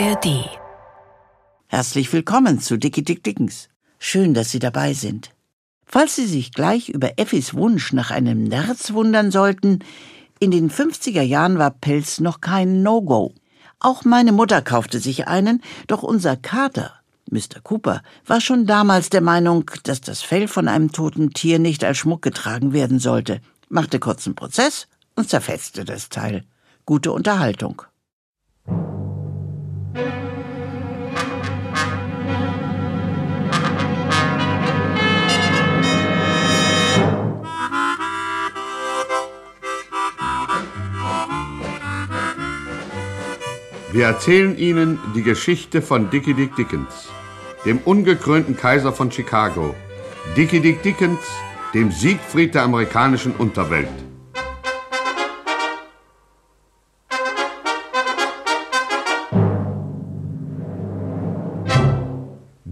ARD. Herzlich willkommen zu Dicky Dick Dickens. Schön, dass Sie dabei sind. Falls Sie sich gleich über Effis Wunsch nach einem Nerz wundern sollten, in den 50er Jahren war Pelz noch kein No-Go. Auch meine Mutter kaufte sich einen, doch unser Kater, Mr. Cooper, war schon damals der Meinung, dass das Fell von einem toten Tier nicht als Schmuck getragen werden sollte, machte kurzen Prozess und zerfetzte das Teil. Gute Unterhaltung. Wir erzählen Ihnen die Geschichte von Dickie Dick Dickens, dem ungekrönten Kaiser von Chicago. Dickie Dick Dickens, dem Siegfried der amerikanischen Unterwelt.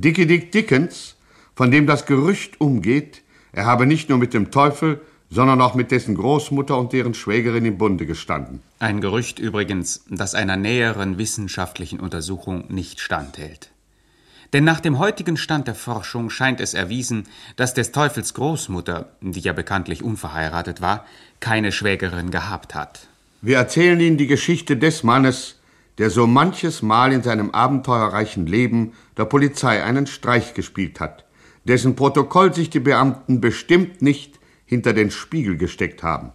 Dickie Dick Dickens, von dem das Gerücht umgeht, er habe nicht nur mit dem Teufel, sondern auch mit dessen Großmutter und deren Schwägerin im Bunde gestanden. Ein Gerücht übrigens, das einer näheren wissenschaftlichen Untersuchung nicht standhält. Denn nach dem heutigen Stand der Forschung scheint es erwiesen, dass des Teufels Großmutter, die ja bekanntlich unverheiratet war, keine Schwägerin gehabt hat. Wir erzählen Ihnen die Geschichte des Mannes, der so manches Mal in seinem abenteuerreichen Leben der Polizei einen Streich gespielt hat, dessen Protokoll sich die Beamten bestimmt nicht hinter den Spiegel gesteckt haben.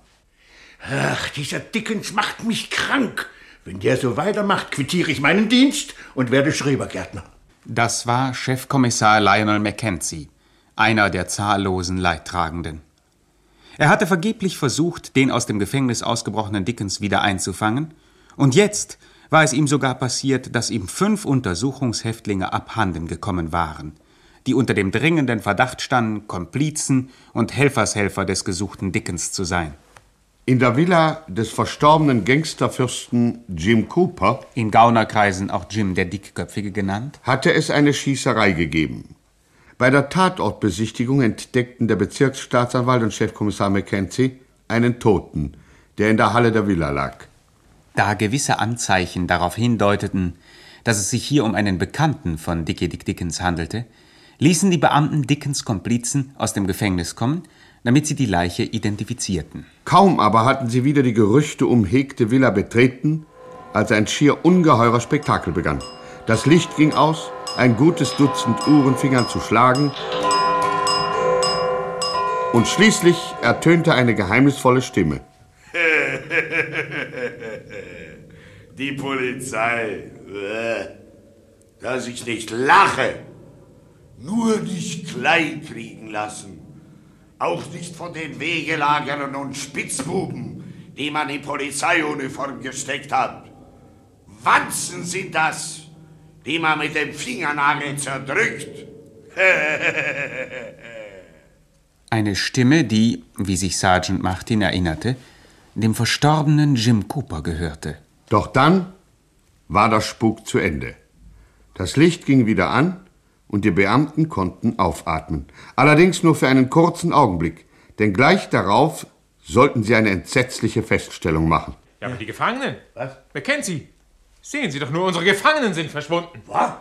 Ach, dieser Dickens macht mich krank. Wenn der so weitermacht, quittiere ich meinen Dienst und werde Schrebergärtner. Das war Chefkommissar Lionel Mackenzie, einer der zahllosen Leidtragenden. Er hatte vergeblich versucht, den aus dem Gefängnis ausgebrochenen Dickens wieder einzufangen, und jetzt war es ihm sogar passiert, dass ihm fünf Untersuchungshäftlinge abhanden gekommen waren, die unter dem dringenden Verdacht standen, Komplizen und Helfershelfer des gesuchten Dickens zu sein. In der Villa des verstorbenen Gangsterfürsten Jim Cooper, in Gaunerkreisen auch Jim der Dickköpfige genannt, hatte es eine Schießerei gegeben. Bei der Tatortbesichtigung entdeckten der Bezirksstaatsanwalt und Chefkommissar Mackenzie einen Toten, der in der Halle der Villa lag. Da gewisse Anzeichen darauf hindeuteten, dass es sich hier um einen Bekannten von Dickie Dick Dickens handelte, ließen die Beamten Dickens Komplizen aus dem Gefängnis kommen, damit sie die Leiche identifizierten. Kaum aber hatten sie wieder die Gerüchte umhegte Villa betreten, als ein schier ungeheurer Spektakel begann. Das Licht ging aus, ein gutes Dutzend Uhren fing zu schlagen, und schließlich ertönte eine geheimnisvolle Stimme. Die Polizei. Dass ich nicht lache. Nur nicht klein kriegen lassen. Auch nicht von den Wegelagerern und Spitzbuben, die man in Polizeiuniform gesteckt hat. Wanzen sind das, die man mit dem Fingernagel zerdrückt. Eine Stimme, die, wie sich Sergeant Martin erinnerte, dem verstorbenen Jim Cooper gehörte. Doch dann war der Spuk zu Ende. Das Licht ging wieder an und die Beamten konnten aufatmen. Allerdings nur für einen kurzen Augenblick, denn gleich darauf sollten sie eine entsetzliche Feststellung machen. Ja, aber die Gefangenen? Was? Wer kennt sie? Sehen Sie doch nur, unsere Gefangenen sind verschwunden. Was?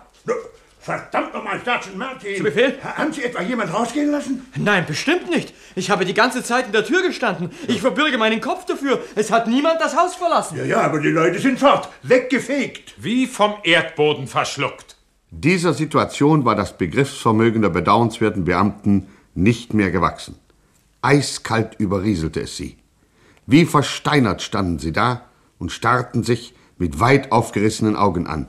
Verdammt nochmal, Sergeant Martin! Zu Befehl? Haben Sie etwa jemand rausgehen lassen? Nein, bestimmt nicht. Ich habe die ganze Zeit in der Tür gestanden. Ich verbürge meinen Kopf dafür. Es hat niemand das Haus verlassen. Ja, ja, aber die Leute sind fort. Weggefegt. Wie vom Erdboden verschluckt. Dieser Situation war das Begriffsvermögen der bedauernswerten Beamten nicht mehr gewachsen. Eiskalt überrieselte es sie. Wie versteinert standen sie da und starrten sich mit weit aufgerissenen Augen an.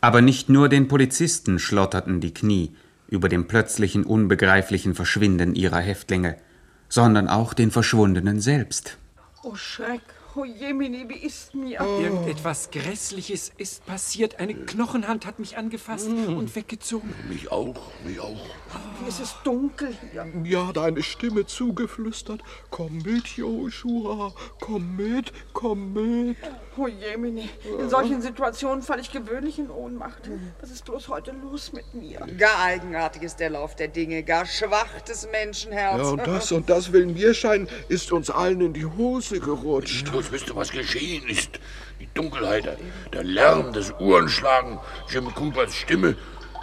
Aber nicht nur den Polizisten schlotterten die Knie über dem plötzlichen unbegreiflichen Verschwinden ihrer Häftlinge, sondern auch den Verschwundenen selbst. Oh Schreck, Jemini, wie ist mir? Irgendetwas Grässliches ist passiert. Eine Knochenhand hat mich angefasst und weggezogen. Mich auch, mich auch. Wie ist es dunkel hier. Mir hat eine Stimme zugeflüstert. Komm mit, Joshua, komm mit, komm mit. Oh Jemini, in solchen Situationen falle ich gewöhnlich in Ohnmacht. Was ist bloß heute los mit mir? Gar eigenartig ist der Lauf der Dinge, gar schwach des Menschenherz. Ja, und das und das will mir scheinen, ist uns allen in die Hose gerutscht. Bloß wisst ihr, was geschehen ist? Die Dunkelheit, der- der Lärm, das Uhrenschlagen, Jim Coopers Stimme.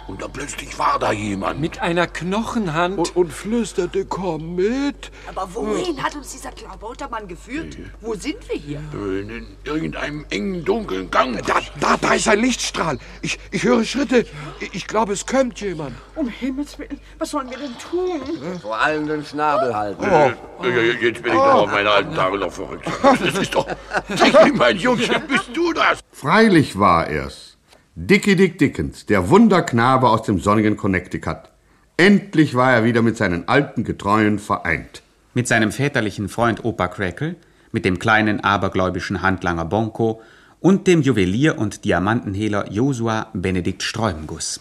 Und dann plötzlich war da jemand. Mit einer Knochenhand. Und, und flüsterte, komm mit. Aber wohin hat uns dieser Klabautermann geführt? Wo sind wir hier? In, in irgendeinem engen, dunklen Gang. Da, da, da ist ein Lichtstrahl. Ich, ich höre Schritte. Ich, ich glaube, es kommt jemand. Um Himmels Willen, was sollen wir denn tun? Vor allem den Schnabel halten. Äh, äh, Jetzt bin ich doch auf meine alten Tage noch verrückt. Das ist doch. Mein Jungchen, bist du das? Freilich war er's. Dickie Dick Dickens, der Wunderknabe aus dem sonnigen Connecticut. Endlich war er wieder mit seinen alten Getreuen vereint. Mit seinem väterlichen Freund Opa Crackle, mit dem kleinen abergläubischen Handlanger Bonko und dem Juwelier und Diamantenhehler Josua Benedikt Streumenguss.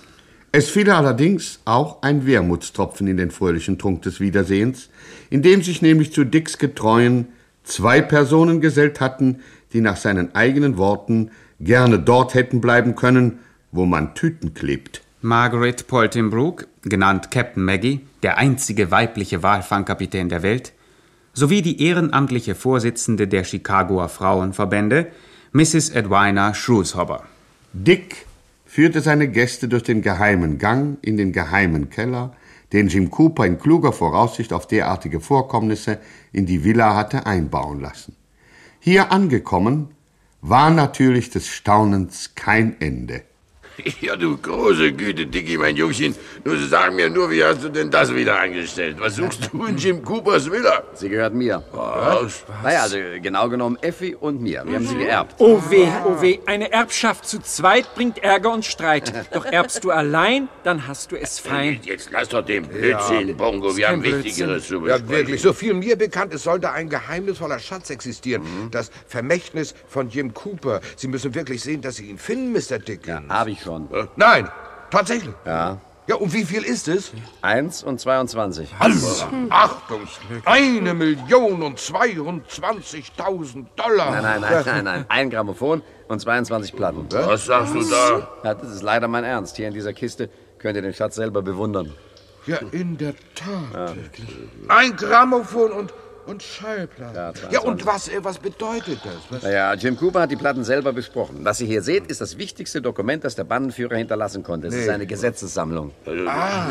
Es fiel allerdings auch ein Wermutstropfen in den fröhlichen Trunk des Wiedersehens, in dem sich nämlich zu Dicks Getreuen zwei Personen gesellt hatten, die nach seinen eigenen Worten gerne dort hätten bleiben können, wo man Tüten klebt. Margaret Poltimbrook, genannt Captain Maggie, der einzige weibliche Walfangkapitän der Welt, sowie die ehrenamtliche Vorsitzende der Chicagoer Frauenverbände, Mrs. Edwina Shrewshobber. Dick führte seine Gäste durch den geheimen Gang in den geheimen Keller, den Jim Cooper in kluger Voraussicht auf derartige Vorkommnisse in die Villa hatte einbauen lassen. Hier angekommen, war natürlich des Staunens kein Ende. Ja, du große Güte, Dicky, mein Jungchen. Nur sag mir nur, wie hast du denn das wieder eingestellt? Was suchst du in Jim Coopers Villa? Sie gehört mir. Was? Naja, also genau genommen Effi und mir. Wir haben sie geerbt. Oh weh, oh weh, eine Erbschaft zu zweit bringt Ärger und Streit. Doch erbst du allein, dann hast du es fein. Jetzt lass doch den Blödsinn, Bongo. Wir haben Wichtigeres zu Ja, besprechen. wirklich. So viel mir bekannt ist, soll da ein geheimnisvoller Schatz existieren. Das Vermächtnis von Jim Cooper. Sie müssen wirklich sehen, dass Sie ihn finden, Mr. Dickens. Habe ich schon. Nein, tatsächlich. Ja. Ja, und wie viel ist es? Eins und 22. Also, Achtung, eine Million und 22.000 Dollar. Nein, nein, nein, nein, nein. Ein Grammophon und 22 Platten. Was sagst du da? Ja, das ist leider mein Ernst. Hier in dieser Kiste könnt ihr den Schatz selber bewundern. Ja, in der Tat. Ein Grammophon und, und Schallplatten. Ja, und was, äh, was bedeutet das? Was? Naja, Jim Cooper hat die Platten selber besprochen. Was ihr hier seht, ist das wichtigste Dokument, das der Bannenführer hinterlassen konnte. Es ist Nee. eine Gesetzessammlung. Ah.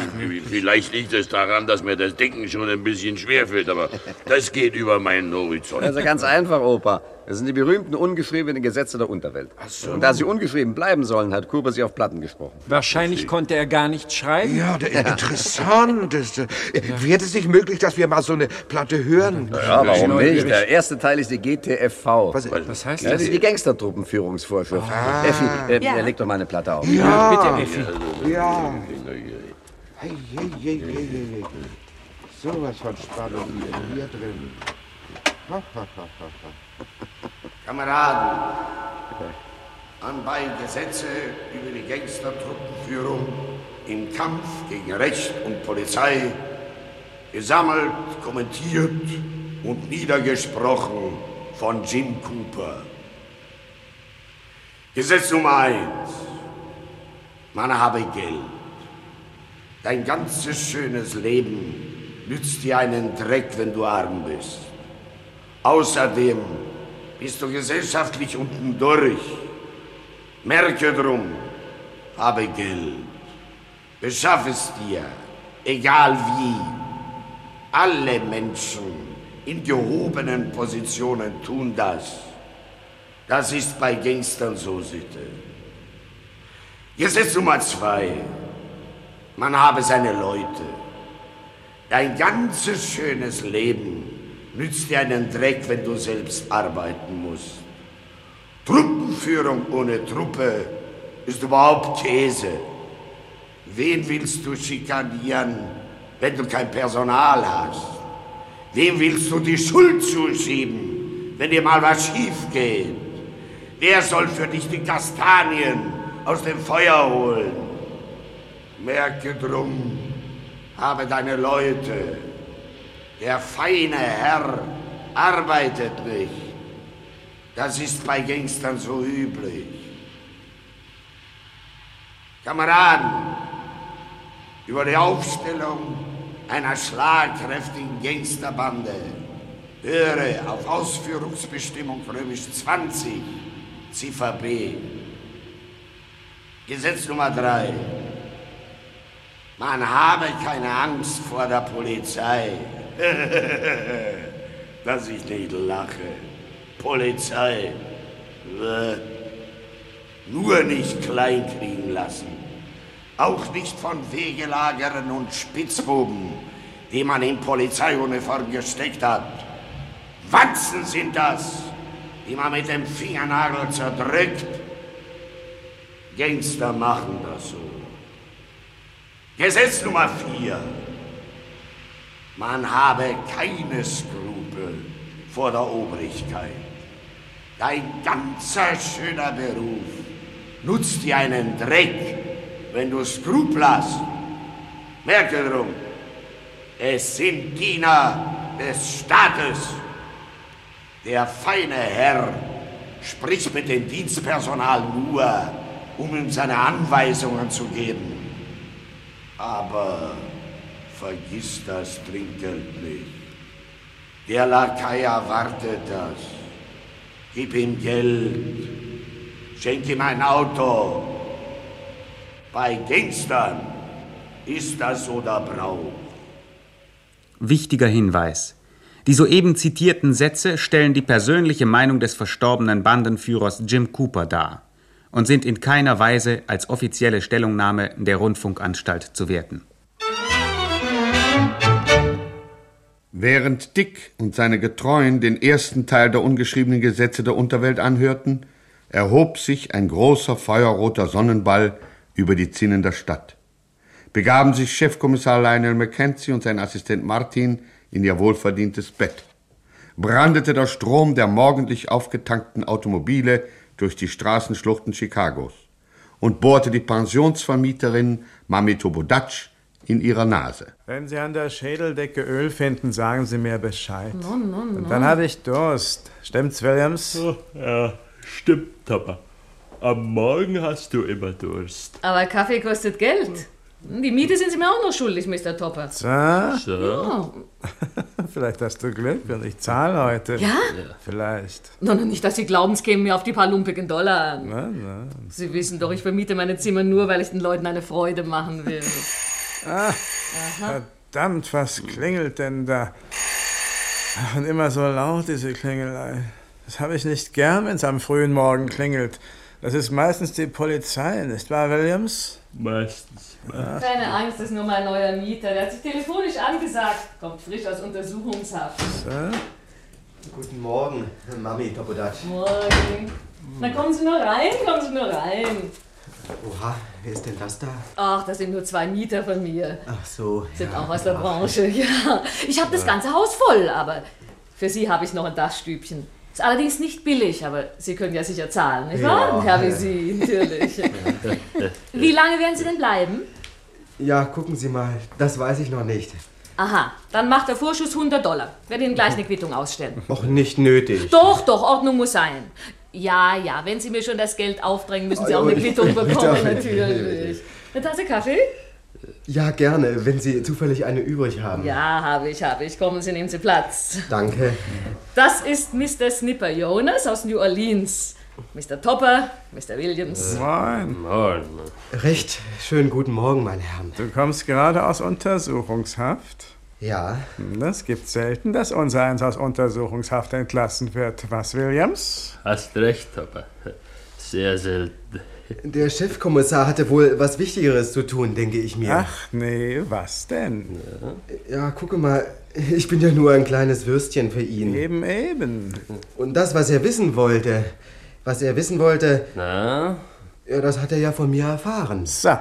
Vielleicht liegt es daran, dass mir das Dicken schon ein bisschen schwerfällt, aber das geht über meinen Horizont. Also ganz einfach, Opa. Das sind die berühmten ungeschriebenen Gesetze der Unterwelt. so. Und da sie ungeschrieben bleiben sollen, hat Cooper sie auf Platten gesprochen. Wahrscheinlich konnte er gar nicht schreiben. Ja, der, interessant. ist, äh, Wird es nicht möglich, dass wir mal so eine Platte hören? Ja, warum nicht? Der erste Teil ist die GTFV. Was, Was heißt Ja, das das? ist die Gangstertruppenführungsvorschrift. Effi, äh, Ja. leg doch mal eine Platte auf. Ja, Bitte, Effi. Ja. Hey, hey, hey, hey, hey. So was von Spannung hier drin. Kameraden, anbei Gesetze über die Gangstertruppenführung im Kampf gegen Recht und Polizei gesammelt, kommentiert und niedergesprochen von Jim Cooper. Gesetz Nummer eins. Man habe Geld. Dein ganzes schönes Leben nützt dir einen Dreck, wenn du arm bist. Außerdem bist du gesellschaftlich unten durch. Merke drum, habe Geld. Beschaff es dir, egal wie. Alle Menschen in gehobenen Positionen tun das. Das ist bei Gangstern so Sitte. Gesetz Nummer zwei. Man habe seine Leute. Dein ganzes schönes Leben nützt dir einen Dreck, wenn du selbst arbeiten musst. Truppenführung ohne Truppe ist überhaupt Käse. Wen willst du schikanieren, wenn du kein Personal hast? Wem willst du die Schuld zuschieben, wenn dir mal was schief geht? Wer soll für dich die Kastanien aus dem Feuer holen? Merke drum, habe deine Leute. Der feine Herr arbeitet nicht. Das ist bei Gangstern so üblich. Kameraden, über die Aufstellung einer schlagkräftigen Gangsterbande höre auf Ausführungsbestimmung römisch 20, Ziffer B. Gesetz Nummer 3. Man habe keine Angst vor der Polizei. Dass ich nicht lache. Polizei. Nur nicht kleinkriegen lassen. Auch nicht von Wegelagern und Spitzbuben, die man in Polizeiuniform gesteckt hat. Wanzen sind das, die man mit dem Fingernagel zerdrückt. Gangster machen das so. Gesetz Nummer 4. Man habe keine Skrupel vor der Obrigkeit. Dein ganzer schöner Beruf nutzt dir einen Dreck, wenn du Skrupel hast. Merke drum, es sind Diener des Staates. Der feine Herr spricht mit dem Dienstpersonal nur, um ihm seine Anweisungen zu geben. Aber vergiss das Trinkgeld nicht. Der Lakai erwartet das. Gib ihm Geld. Schenk ihm ein Auto. Bei Gangstern ist das so der Brauch. Wichtiger Hinweis. Die soeben zitierten Sätze stellen die persönliche Meinung des verstorbenen Bandenführers Jim Cooper dar und sind in keiner Weise als offizielle Stellungnahme der Rundfunkanstalt zu werten. Während Dick und seine Getreuen den ersten Teil der ungeschriebenen Gesetze der Unterwelt anhörten, erhob sich ein großer feuerroter Sonnenball über die Zinnen der Stadt. Begaben sich Chefkommissar Lionel Mackenzie und sein Assistent Martin in ihr wohlverdientes Bett. Brandete der Strom der morgendlich aufgetankten Automobile durch die Straßenschluchten Chicagos und bohrte die Pensionsvermieterin Mami Tobodatsch in ihrer Nase. Wenn Sie an der Schädeldecke Öl finden, sagen Sie mir Bescheid. No, no, no. Und dann habe ich Durst. Stimmt's, Williams? Ja, stimmt aber. Am Morgen hast du immer Durst. Aber Kaffee kostet Geld. Die Miete sind Sie mir auch noch schuldig, Mr. Topper. So? Ja. Vielleicht hast du Glück und ich zahle heute. Ja? Vielleicht. No, no, nicht, dass Sie glauben, es käme mir auf die paar lumpigen Dollar an. Na, na. Sie wissen doch, ich vermiete meine Zimmer nur, weil ich den Leuten eine Freude machen will. Ah, verdammt, was klingelt denn da? Und immer so laut, diese Klingelei. Das habe ich nicht gern, wenn es am frühen Morgen klingelt. Das ist meistens die Polizei, nicht wahr, Williams? Meistens. Keine Angst, das ist nur mein neuer Mieter. Der hat sich telefonisch angesagt. Kommt frisch aus Untersuchungshaft. Guten Morgen, Mami Topodatsch. Morgen. Na kommen Sie nur rein, kommen Sie nur rein. Oha, wer ist denn das da? Ach, das sind nur zwei Mieter von mir. Ach so. Sind ja. auch aus der Branche, ja. Ich habe das ganze Haus voll, aber für Sie habe ich noch ein Dachstübchen. Ist allerdings nicht billig, aber Sie können ja sicher zahlen, nicht wahr? Ja. Herr wie Sie, natürlich. Wie lange werden Sie denn bleiben? Ja, gucken Sie mal, das weiß ich noch nicht. Aha, dann macht der Vorschuss 100 Dollar. Werde Ihnen gleich eine Quittung ausstellen. Auch nicht nötig. Doch, doch, Ordnung muss sein. Ja, ja, wenn Sie mir schon das Geld aufdrängen, müssen Sie auch eine Quittung bekommen, natürlich. Eine Tasse Kaffee? Ja, gerne, wenn Sie zufällig eine übrig haben. Ja, habe ich, habe ich. Kommen Sie, nehmen Sie Platz. Danke. Das ist Mr. Snipper Jonas aus New Orleans. Mr. Topper, Mr. Williams. Moin. Moin. Recht schönen guten Morgen, meine Herren. Du kommst gerade aus Untersuchungshaft? Ja. Das gibt selten, dass unser eins aus Untersuchungshaft entlassen wird. Was, Williams? Hast recht, aber sehr selten. Der Chefkommissar hatte wohl was Wichtigeres zu tun, denke ich mir. Ach nee, was denn? Ja, gucke mal, ich bin ja nur ein kleines Würstchen für ihn. Eben, eben. Und das, was er wissen wollte, was er wissen wollte, Na? ja, das hat er ja von mir erfahren. So.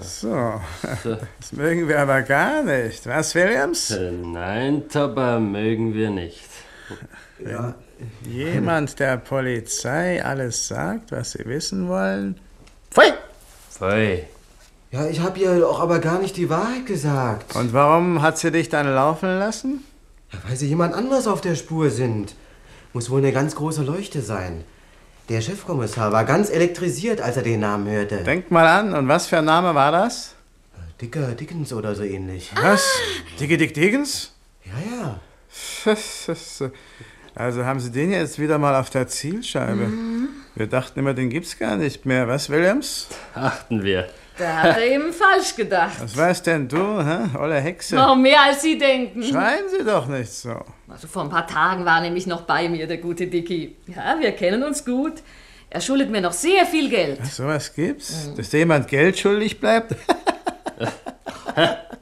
So, das mögen wir aber gar nicht. Was, Williams? Äh, Nein, Topper, mögen wir nicht. Ja. Jemand der Polizei alles sagt, was sie wissen wollen? Pfui! Pfui. Ja, ich habe ihr doch aber gar nicht die Wahrheit gesagt. Und warum hat sie dich dann laufen lassen? Ja, weil sie jemand anders auf der Spur sind. Muss wohl eine ganz große Leuchte sein. Der Chefkommissar war ganz elektrisiert, als er den Namen hörte. Denk mal an, und was für ein Name war das? Dicker Dickens oder so ähnlich. Was? Dicke Dick Dickens? Ja, ja. Also haben Sie den jetzt wieder mal auf der Zielscheibe. Mhm. Wir dachten immer, den gibt's gar nicht mehr. Was, Williams? Achten wir. Da hat er eben falsch gedacht. Was weißt denn du, hä? Olle Hexe? Noch mehr als Sie denken. Schreien Sie doch nicht so. Also vor ein paar Tagen war nämlich noch bei mir der gute Dicky. Ja, wir kennen uns gut. Er schuldet mir noch sehr viel Geld. Ach, sowas gibt's? Dass dir jemand Geld schuldig bleibt?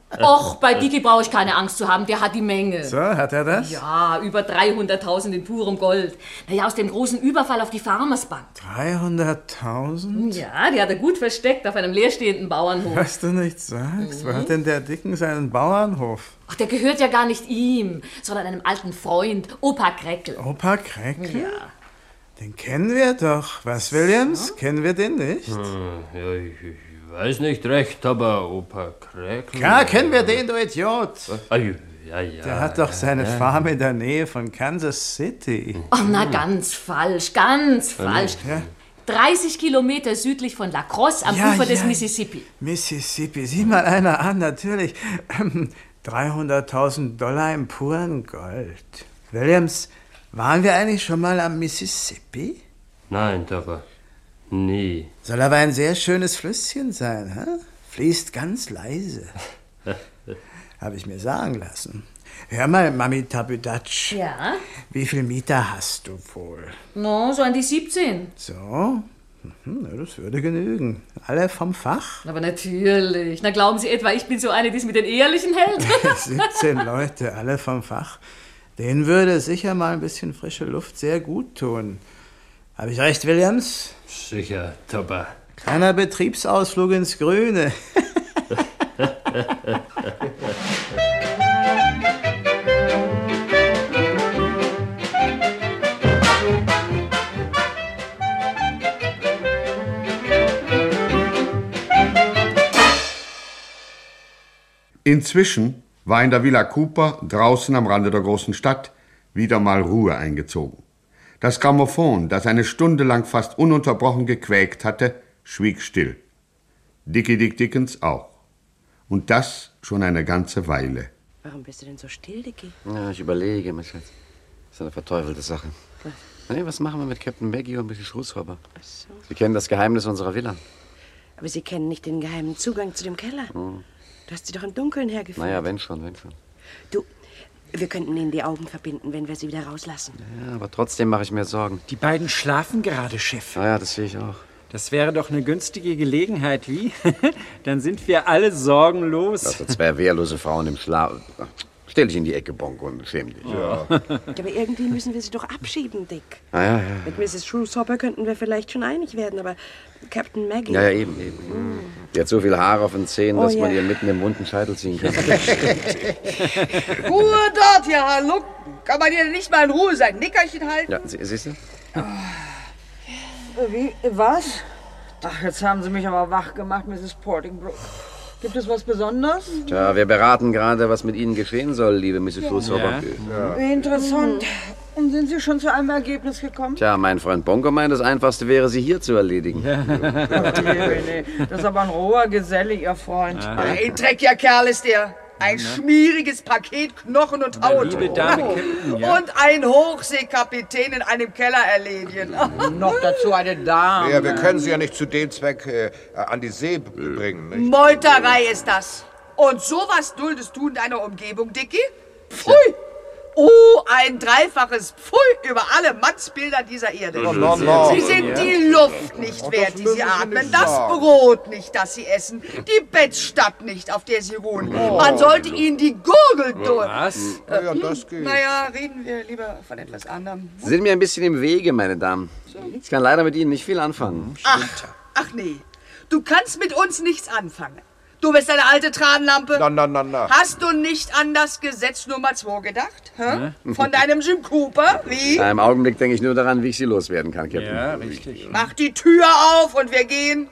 Och, bei Dicky brauche ich keine Angst zu haben, der hat die Menge. So, hat er das? Ja, über 300.000 in purem Gold. Naja, aus dem großen Überfall auf die Farmers Bank. 300.000? Ja, die hat er gut versteckt auf einem leerstehenden Bauernhof. Was du nicht sagst. Wo hat denn der Dicken seinen Bauernhof? Ach, der gehört ja gar nicht ihm, sondern einem alten Freund, Opa Kreckel. Opa Kreckel? Ja. Den kennen wir doch. Was, Williams? Kennen wir den nicht? Hm, ja, ich, ich weiß nicht recht, aber Opa Kräkel. Ja, kennen wir den, du Idiot. Ah, ja, ja. Der hat doch seine ja. Farm in der Nähe von Kansas City. Ach, na, ganz falsch, ganz falsch. ja. 30 Kilometer südlich von La Crosse am Ja, Ufer des. Mississippi. Mississippi, sieh mal einer an, natürlich. Ähm, 300.000 Dollar im puren Gold. Williams, waren wir eigentlich schon mal am Mississippi? Nein, aber nie. Soll aber ein sehr schönes Flüsschen sein, hä? Fließt ganz leise. Habe ich mir sagen lassen. Hör mal, Mami Tabudatsch. Ja? Wie viel Mieter hast du wohl? No, so an die 17. So? Mhm, das würde genügen. Alle vom Fach? Aber natürlich. Na, glauben Sie etwa, ich bin so eine, die es mit den Ehrlichen hält? 17 Leute, alle vom Fach. Denen würde sicher mal ein bisschen frische Luft sehr gut tun. Habe ich recht, Williams? Sicher, Topper. Kleiner Betriebsausflug ins Grüne. Inzwischen war in der Villa Cooper draußen am Rande der großen Stadt wieder mal Ruhe eingezogen. Das Grammophon, das eine Stunde lang fast ununterbrochen gequäkt hatte, schwieg still. Dickie Dick Dickens auch. Und das schon eine ganze Weile. Warum bist du denn so still, Dicky? Ja, ich überlege, mein Schatz. Das ist eine verteufelte Sache. Was? Nee, was machen wir mit Captain Maggie und Mrs. Schrußhauber? Sie kennen das Geheimnis unserer Villa. Aber Sie kennen nicht den geheimen Zugang zu dem Keller. Hm. Du hast sie doch im Dunkeln hergeführt. Naja, wenn schon, wenn schon. Du, wir könnten ihnen die Augen verbinden, wenn wir sie wieder rauslassen. Ja, aber trotzdem mache ich mir Sorgen. Die beiden schlafen gerade, Chef. Naja, das sehe ich auch. Das wäre doch eine günstige Gelegenheit, wie? Dann sind wir alle sorgenlos. Also zwei wehrlose Frauen im Schlaf. Stell dich in die Ecke, Bonk, und schäm dich. Ja. Aber irgendwie müssen wir sie doch abschieben, Dick. Ah, ja, ja. Mit Mrs. Shrewshopper könnten wir vielleicht schon einig werden, aber Captain Maggie... Ja, ja, eben, eben. Die hat so viel Haare auf den Zähnen, Oh, dass man ja. ihr mitten im wunden Scheitel ziehen kann. Ruhe dort, ja, hallo. Kann man hier nicht mal in Ruhe sein Nickerchen halten? ja, sie- siehst du? Wie, was? Ach, jetzt haben Sie mich aber wach gemacht, Mrs. Portingbrook. Gibt es was Besonderes? Tja, wir beraten gerade, was mit Ihnen geschehen soll, liebe Mrs. Schulzhauber. Wie interessant. Und sind Sie schon zu einem Ergebnis gekommen? Tja, mein Freund Bonko meint, das Einfachste wäre, sie hier zu erledigen. Ach, nee, nee. Das ist aber ein roher Geselle, Ihr Freund. Ein dreckiger Kerl ist der. Ein schmieriges Paket Knochen und Haut. liebe Dame Oh. Captain, ja. Und ein Hochseekapitän in einem Keller erledigen. Noch dazu eine Dame. Ja, wir können sie ja nicht zu dem Zweck äh, an die See bringen, nicht? Meuterei ist das. Und sowas duldest du in deiner Umgebung, Dicky? Pfui! Oh, ein dreifaches Pfui über alle Mannsbilder dieser Erde. Sie sind die Luft nicht Oh, wert, die sie atmen, das. Brot nicht, das sie essen, die Bettstatt nicht, auf der sie ruhen. Oh. Man sollte ihnen die Gurgel durch. Was? Ja, ja, das geht. Naja, reden wir lieber von etwas anderem. Sie sind mir ein bisschen im Wege, meine Damen. Ich kann leider mit Ihnen nicht viel anfangen. Ach, ach nee, du kannst mit uns nichts anfangen. Du bist eine alte Tranlampe. Na, na, na, na. Hast du nicht an das Gesetz Nummer 2 gedacht? Hä? Von deinem Jim Cooper? Wie? Ja, Im Augenblick denke ich nur daran, wie ich Sie loswerden kann, Captain. Ja, richtig. Mach die Tür auf und wir gehen.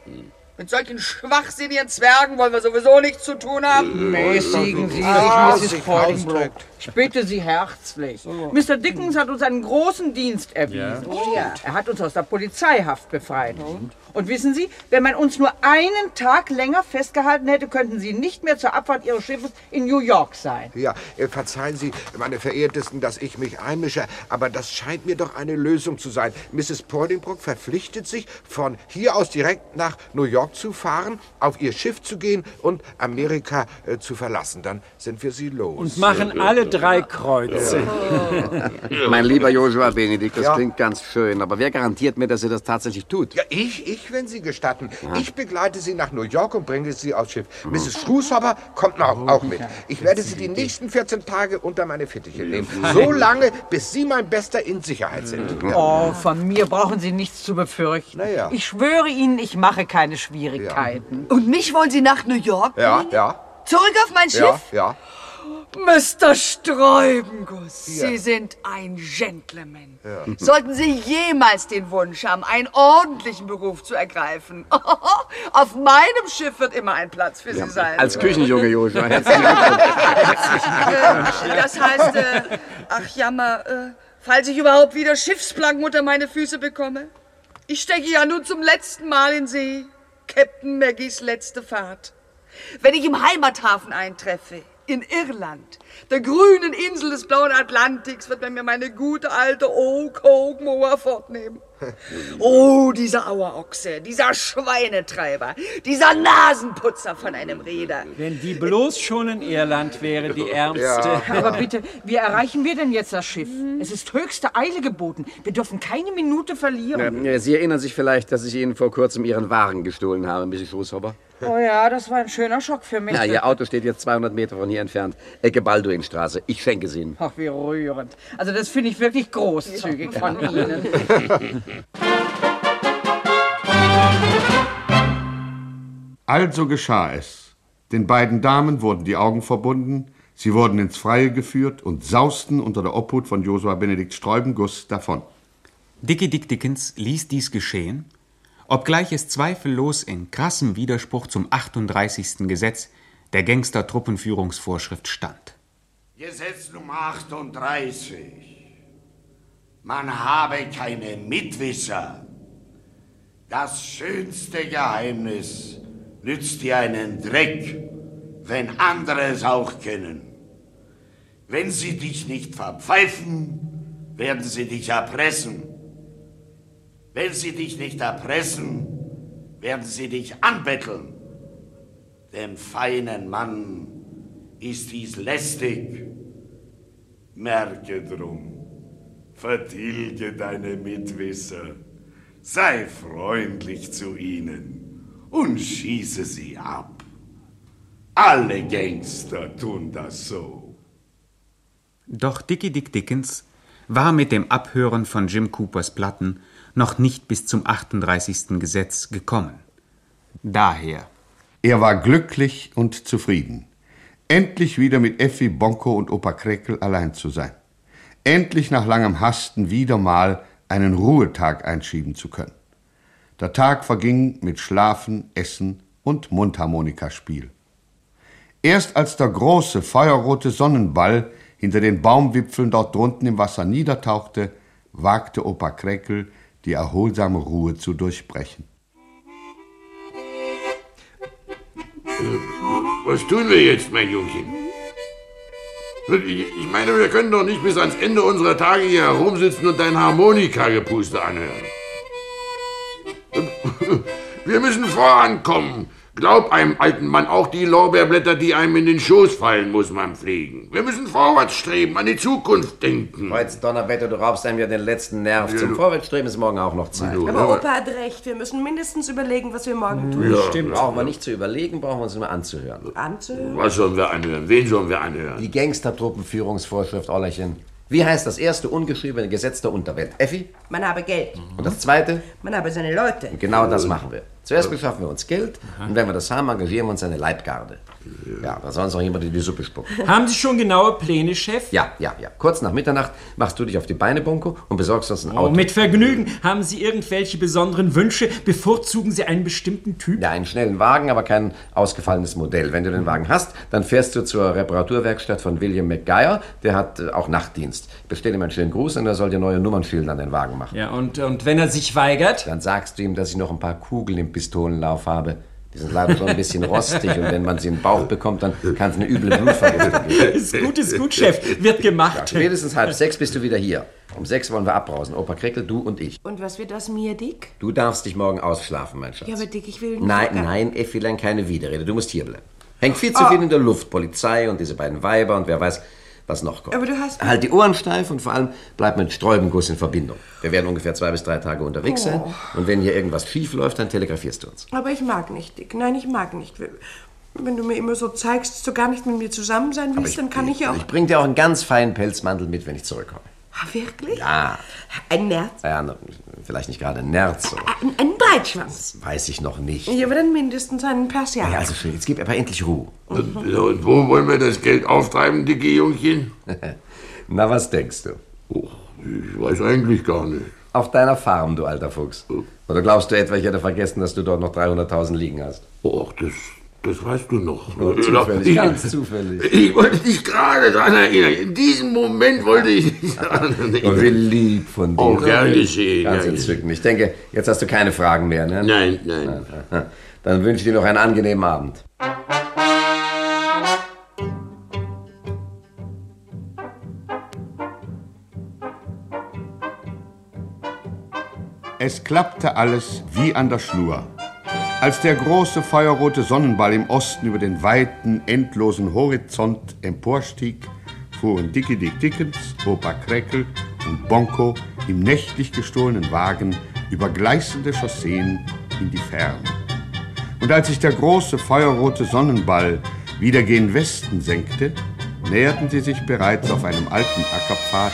Mit solchen schwachsinnigen Zwergen wollen wir sowieso nichts zu tun haben. Mäßigen Sie Ah, sich, Mrs. Bolingbroke. Ich bitte Sie herzlich. Mr. Dickens hat uns einen großen Dienst erwiesen. Oh, Ja. Er hat uns aus der Polizeihaft befreit. Und wissen Sie, wenn man uns nur einen Tag länger festgehalten hätte, könnten Sie nicht mehr zur Abfahrt Ihres Schiffes in New York sein. Ja, äh, verzeihen Sie, meine Verehrtesten, dass ich mich einmische, aber das scheint mir doch eine Lösung zu sein. Mrs. Bolingbroke verpflichtet sich, von hier aus direkt nach New York zu fahren, auf ihr Schiff zu gehen und Amerika äh, zu verlassen. Dann sind wir sie los. Und machen alle drei Kreuze. Mein lieber Joshua Benedikt, das Ja. klingt ganz schön, aber wer garantiert mir, dass sie das tatsächlich tut? Ja, ich, ich, wenn Sie gestatten. Ich begleite Sie nach New York und bringe Sie aufs Schiff. Mrs. Schrushopper kommt auch, auch mit. Ich werde Sie die nächsten 14 Tage unter meine Fittiche nehmen. So lange, bis Sie, mein Bester, in Sicherheit sind. Oh, von mir brauchen Sie nichts zu befürchten. ja. Ich schwöre Ihnen, ich mache keine Schwierigkeiten. Und mich wollen Sie nach New York Ja, bringen? ja. Zurück auf mein Schiff? Ja, ja. Mr. Sträubenguss, Ja. Sie sind ein Gentleman. Ja. Sollten Sie jemals den Wunsch haben, einen ordentlichen Beruf zu ergreifen, auf meinem Schiff wird immer ein Platz für Sie sein. Als Küchenjunge, Joshua. Herzlichen Glückwunsch. Äh, das heißt, äh, ach Jammer, äh, falls ich überhaupt wieder Schiffsplanken unter meine Füße bekomme. Ich stecke ja nun zum letzten Mal in See. Captain Maggies letzte Fahrt. Wenn ich im Heimathafen eintreffe, in Irland, der grünen Insel des blauen Atlantiks, wird man mir meine gute alte Oak-Oak-Moa fortnehmen. Oh, dieser Auerochse, dieser Schweinetreiber, dieser Nasenputzer von einem Räder. Wenn die bloß schon in Irland wäre, die Ärmste. Aber bitte, wie erreichen wir denn jetzt das Schiff? Es ist höchste Eile geboten. Wir dürfen keine Minute verlieren. Ja, Sie erinnern sich vielleicht, dass ich Ihnen vor kurzem Ihren Wagen gestohlen habe, Mrs. Schrushopper? Oh ja, das war ein schöner Schock für mich. Ja, Ihr Auto steht jetzt 200 Meter von hier entfernt. Ecke Balduinstraße. Ich schenke es Ihnen. Ach, wie rührend. Also das finde ich wirklich großzügig von Ihnen. Also geschah es. Den beiden Damen wurden die Augen verbunden, sie wurden ins Freie geführt und sausten unter der Obhut von Josua Benedikt Sträubenguss davon. Dickie Dick Dickens ließ dies geschehen, obgleich es zweifellos in krassem Widerspruch zum 38. Gesetz der Gangster-Truppenführungsvorschrift stand. Gesetz Nummer 38. Man habe keine Mitwisser. Das schönste Geheimnis nützt dir einen Dreck, wenn andere es auch kennen. Wenn sie dich nicht verpfeifen, werden sie dich erpressen. Wenn sie dich nicht erpressen, werden sie dich anbetteln. Dem feinen Mann ist dies lästig. Merke drum, vertilge deine Mitwisser, sei freundlich zu ihnen und schieße sie ab. Alle Gangster tun das so. Doch Dickie Dick Dickens war mit dem Abhören von Jim Coopers Platten noch nicht bis zum 38. Gesetz gekommen. Daher. Er war glücklich und zufrieden. Endlich wieder mit Effi, Bonko und Opa Kreckel allein zu sein. Endlich nach langem Hasten wieder mal einen Ruhetag einschieben zu können. Der Tag verging mit Schlafen, Essen und Mundharmonikaspiel. Erst als der große feuerrote Sonnenball hinter den Baumwipfeln dort drunten im Wasser niedertauchte, wagte Opa Kreckel, die erholsame Ruhe zu durchbrechen. Was tun wir jetzt, mein Jungchen? Ich ich meine, wir können doch nicht bis ans Ende unserer Tage hier herumsitzen und dein Harmonikagepuste anhören. Wir müssen vorankommen. Glaub einem alten Mann, auch die Lorbeerblätter, die einem in den Schoß fallen, muss man pflegen. Wir müssen vorwärts streben, an die Zukunft denken. Kreuz Donnerwetter, du raubst einem ja den letzten Nerv. Ja, Zum du- Vorwärtsstreben ist morgen auch noch Zeit. Aber Opa hat recht. Wir müssen mindestens überlegen, was wir morgen tun. Ja, Stimmt. Brauchen wir nicht zu überlegen, brauchen wir uns nur anzuhören. Anzuhören? Was sollen wir anhören? Wen sollen wir anhören? Die Gangstertruppenführungsvorschrift, Ollerchen. Wie heißt das erste ungeschriebene Gesetz der Unterwelt? Effi? Man habe Geld. Und das zweite? Man habe seine Leute. Genau das machen wir. Zuerst beschaffen wir uns Geld und wenn wir das haben, engagieren wir uns eine Leibgarde. Ja, da soll uns noch jemand in die Suppe spucken. Haben Sie schon genaue Pläne, Chef? Ja, ja, ja. Kurz nach Mitternacht machst du dich auf die Beine, Bunko, und besorgst uns ein Oh, Auto. mit Vergnügen. Haben Sie irgendwelche besonderen Wünsche? Bevorzugen Sie einen bestimmten Typ? Ja, einen schnellen Wagen, aber kein ausgefallenes Modell. Wenn du den Wagen hast, dann fährst du zur Reparaturwerkstatt von William McGuire. Der hat äh, auch Nachtdienst. Bestell ihm einen schönen Gruß und er soll dir neue Nummernschilder an den Wagen machen. Ja, und, und wenn er sich weigert? Dann sagst du ihm, dass ich noch ein paar Kugeln im Pistolenlauf habe. Die sind leider schon ein bisschen rostig und wenn man sie in den Bauch bekommt, dann kann es eine üble Blutvergiftung geben. Ist gut, ist gut, Chef. Wird gemacht. Ja, spätestens halb sechs bist du wieder hier. Um sechs wollen wir abbrausen. Opa Kreckel, du und ich. Und was wird aus mir, Dick? Du darfst dich morgen ausschlafen, mein Schatz. Ja, aber Dick, ich will nicht. Nein, nein, Effilein, keine Widerrede. Du musst hierbleiben. Hängt viel zu Oh. viel in der Luft. Polizei und diese beiden Weiber und wer weiß, was noch kommt. Aber du hast. Halt die Ohren steif und vor allem bleib mit Sträubenguss in Verbindung. Wir werden ungefähr zwei bis drei Tage unterwegs sein. Oh. Und wenn hier irgendwas schief läuft, dann telegrafierst du uns. Aber ich mag nicht, Dick. Nein, ich mag nicht. Wenn du mir immer so zeigst, dass du gar nicht mit mir zusammen sein willst, dann kann ich ja auch. Ich bring dir auch einen ganz feinen Pelzmantel mit, wenn ich zurückkomme. Ah, wirklich? Ja. Ein Nerz? Ja, vielleicht nicht gerade ein Nerz, so. Ein, ein Breitschwanz. Weiß ich noch nicht. Ja, aber dann mindestens einen Persianer. Ja, also schön, jetzt gib aber endlich Ruhe. Und, und wo wollen wir das Geld auftreiben, dicke Jungchen? Na, was denkst du? ich weiß eigentlich gar nicht. Auf deiner Farm, du alter Fuchs. Oder glaubst du etwa, ich hätte vergessen, dass du dort noch 300.000 liegen hast? Och, das, das weißt du noch. Nur zufällig, Ich- ganz zufällig. Ich wollte dich gerade daran erinnern. In diesem Moment wollte ich dich daran Oh, wie erinnern. lieb von dir. Oh, gern geschehen. Ganz gern entzückend. Ich denke, jetzt hast du keine Fragen mehr, ne? Nein, nein. Dann wünsche ich dir noch einen angenehmen Abend. Es klappte alles wie an der Schnur. Als der große feuerrote Sonnenball im Osten über den weiten, endlosen Horizont emporstieg, fuhren Dickie Dick Dickens, Opa Kreckel und Bonko im nächtlich gestohlenen Wagen über gleißende Chausseen in die Ferne. Und als sich der große feuerrote Sonnenball wieder gen Westen senkte, näherten sie sich bereits auf einem alten Ackerpfad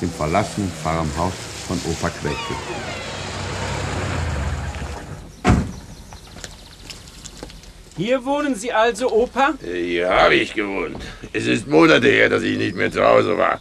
dem verlassenen Farmhaus von Opa Kreckel. Hier wohnen Sie also, Opa? Hier habe ich gewohnt. Es ist Monate her, dass ich nicht mehr zu Hause war.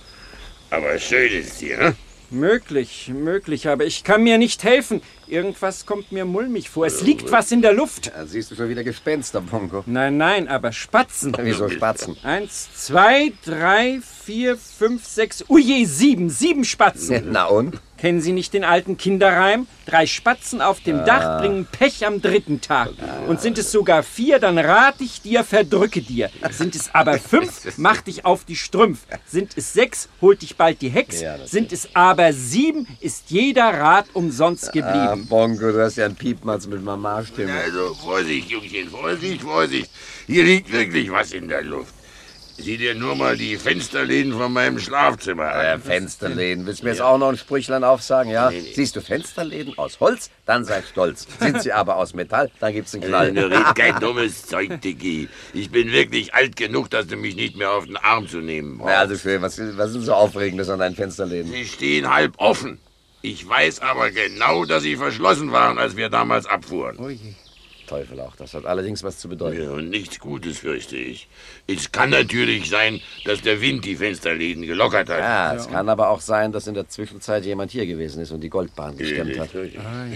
Aber schön ist hier, ne? Möglich, möglich, aber ich kann mir nicht helfen. Irgendwas kommt mir mulmig vor. Es liegt was in der Luft. Ja, siehst du schon wieder Gespenster, Bonko. Nein, nein, aber Spatzen. Wieso Spatzen? Eins, zwei, drei, vier, fünf, sechs. Oh je, sieben, sieben Spatzen. Na und? Kennen Sie nicht den alten Kinderreim? Drei Spatzen auf dem Ah. Dach bringen Pech am dritten Tag. Und sind es sogar vier, dann rat ich dir, verdrücke dir. Sind es aber fünf, mach dich auf die Strümpf. Sind es sechs, holt dich bald die Hex. Sind es aber sieben, ist jeder Rat umsonst Ah, geblieben. Bonko, du hast ja einen Piepmatz mit Mama-Stimme. Also, Vorsicht, Jungchen, Vorsicht, Vorsicht. Hier liegt wirklich was in der Luft. Sieh dir nur mal die Fensterläden von meinem Schlafzimmer an. Ja, Fensterläden. Willst du mir jetzt auch noch ein Sprüchlein aufsagen, ja? Siehst du Fensterläden aus Holz, dann sei stolz. Sind sie aber aus Metall, dann gibt's einen Knall. Nein, red kein dummes Zeug, Dicky. Ich bin wirklich alt genug, dass du mich nicht mehr auf den Arm zu nehmen brauchst. Ja, also schön, was, was ist denn so Aufregendes an deinen Fensterläden? Sie stehen halb offen. Ich weiß aber genau, dass sie verschlossen waren, als wir damals abfuhren. Teufel auch, das hat allerdings was zu bedeuten. Ja, und nichts Gutes, fürchte ich. Es kann natürlich sein, dass der Wind die Fensterläden gelockert hat. Ja, es kann aber auch sein, dass in der Zwischenzeit jemand hier gewesen ist und die Goldbahn gestemmt hat.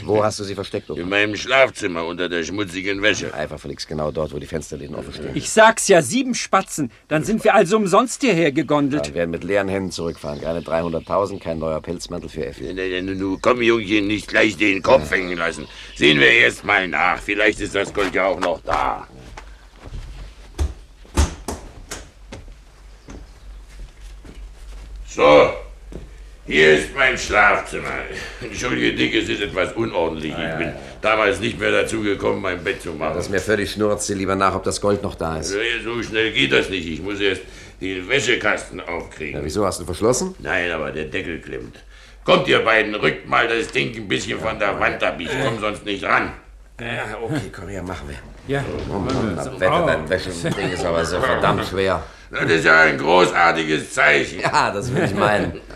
Wo hast du sie versteckt, Opa? In meinem Schlafzimmer unter der schmutzigen Wäsche. Einfach verlegst genau dort, wo die Fensterläden offen stehen. Ich sag's ja, sieben Spatzen. Dann sind wir also umsonst hierher gegondelt. Wir werden mit leeren Händen zurückfahren. Keine 300.000, kein neuer Pelzmantel für Effi. Nu, komm, Jungchen, nicht gleich den Kopf hängen lassen. Sehen wir erst mal nach. Vielleicht ist das Gold ja auch noch da. So, hier ist mein Schlafzimmer. Entschuldige, Dick, es ist etwas unordentlich. Ich bin damals nicht mehr dazu gekommen, mein Bett zu machen. Das ist mir völlig schnurzt. Lieber nach, ob das Gold noch da ist. Ja, So schnell geht das nicht. Ich muss erst den Wäschekasten aufkriegen. Ja, wieso hast du verschlossen? Nein, aber der Deckel klemmt. Kommt ihr beiden, rückt mal das Ding ein bisschen von der Wand ab. Ich komm sonst nicht ran. Ja, okay, komm her, machen wir. Ja. Oh, Mann, das Wetter, dein Wäscheding ist aber so verdammt schwer. Das ist ja ein großartiges Zeichen. Ja, das will ich meinen.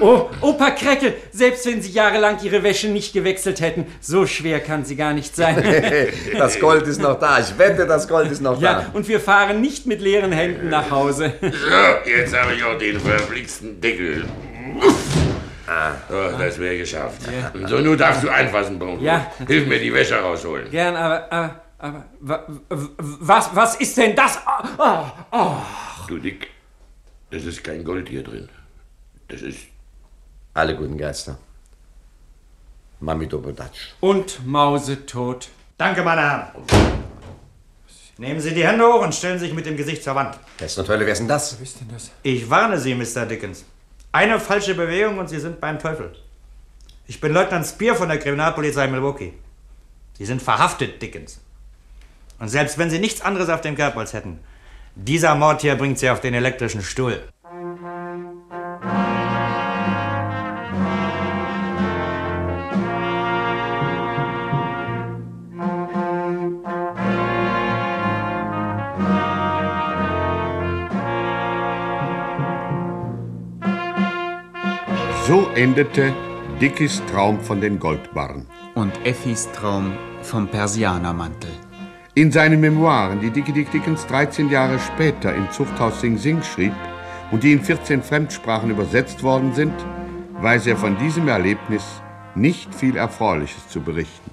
Oh, Opa Kreckel, selbst wenn Sie jahrelang Ihre Wäsche nicht gewechselt hätten, so schwer kann sie gar nicht sein. das Gold ist noch da. Ich wette, das Gold ist noch Ja, da. und wir fahren nicht mit leeren Händen nach Hause. So, jetzt habe ich auch den verflixten Deckel. Ah, so, das wäre geschafft. Ja. So, nun darfst du anfassen, Bongo. Ja. Hilf mir, die Wäsche rausholen. Gern, aber, aber, aber, wa- wa- was, was ist denn das? Ah, ah. Du Dick, es ist kein Gold hier drin. Das ist... Alle guten Geister. Mami Dobodatsch. Und Mausetot. Danke, meine Herren. Nehmen Sie die Hände hoch und stellen sich mit dem Gesicht zur Wand. Pest und Hölle, wer ist denn das? Wer ist denn das? Ich warne Sie, Mr. Dickens. Eine falsche Bewegung und Sie sind beim Teufel. Ich bin Leutnant Spear von der Kriminalpolizei Milwaukee. Sie sind verhaftet, Dickens. Und selbst wenn Sie nichts anderes auf dem Kerbholz hätten, dieser Mord hier bringt Sie auf den elektrischen Stuhl. So endete Dickies Traum von den Goldbarren. Und Effis Traum vom Persianermantel. In seinen Memoiren, die Dickie Dick Dickens 13 Jahre später im Zuchthaus Sing Sing schrieb und die in 14 Fremdsprachen übersetzt worden sind, weiß er von diesem Erlebnis nicht viel Erfreuliches zu berichten.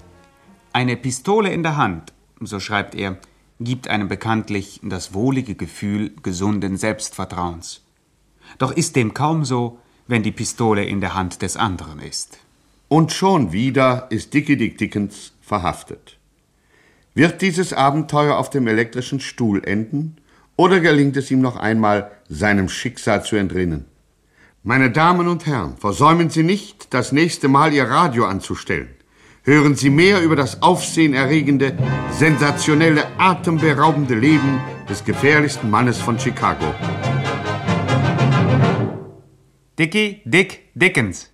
Eine Pistole in der Hand, so schreibt er, gibt einem bekanntlich das wohlige Gefühl gesunden Selbstvertrauens. Doch ist dem kaum so, wenn die Pistole in der Hand des anderen ist. Und schon wieder ist Dickie Dick Dickens verhaftet. Wird dieses Abenteuer auf dem elektrischen Stuhl enden oder gelingt es ihm noch einmal, seinem Schicksal zu entrinnen? Meine Damen und Herren, versäumen Sie nicht, das nächste Mal Ihr Radio anzustellen. Hören Sie mehr über das aufsehenerregende, sensationelle, atemberaubende Leben des gefährlichsten Mannes von Chicago. Dickie Dick Dickens.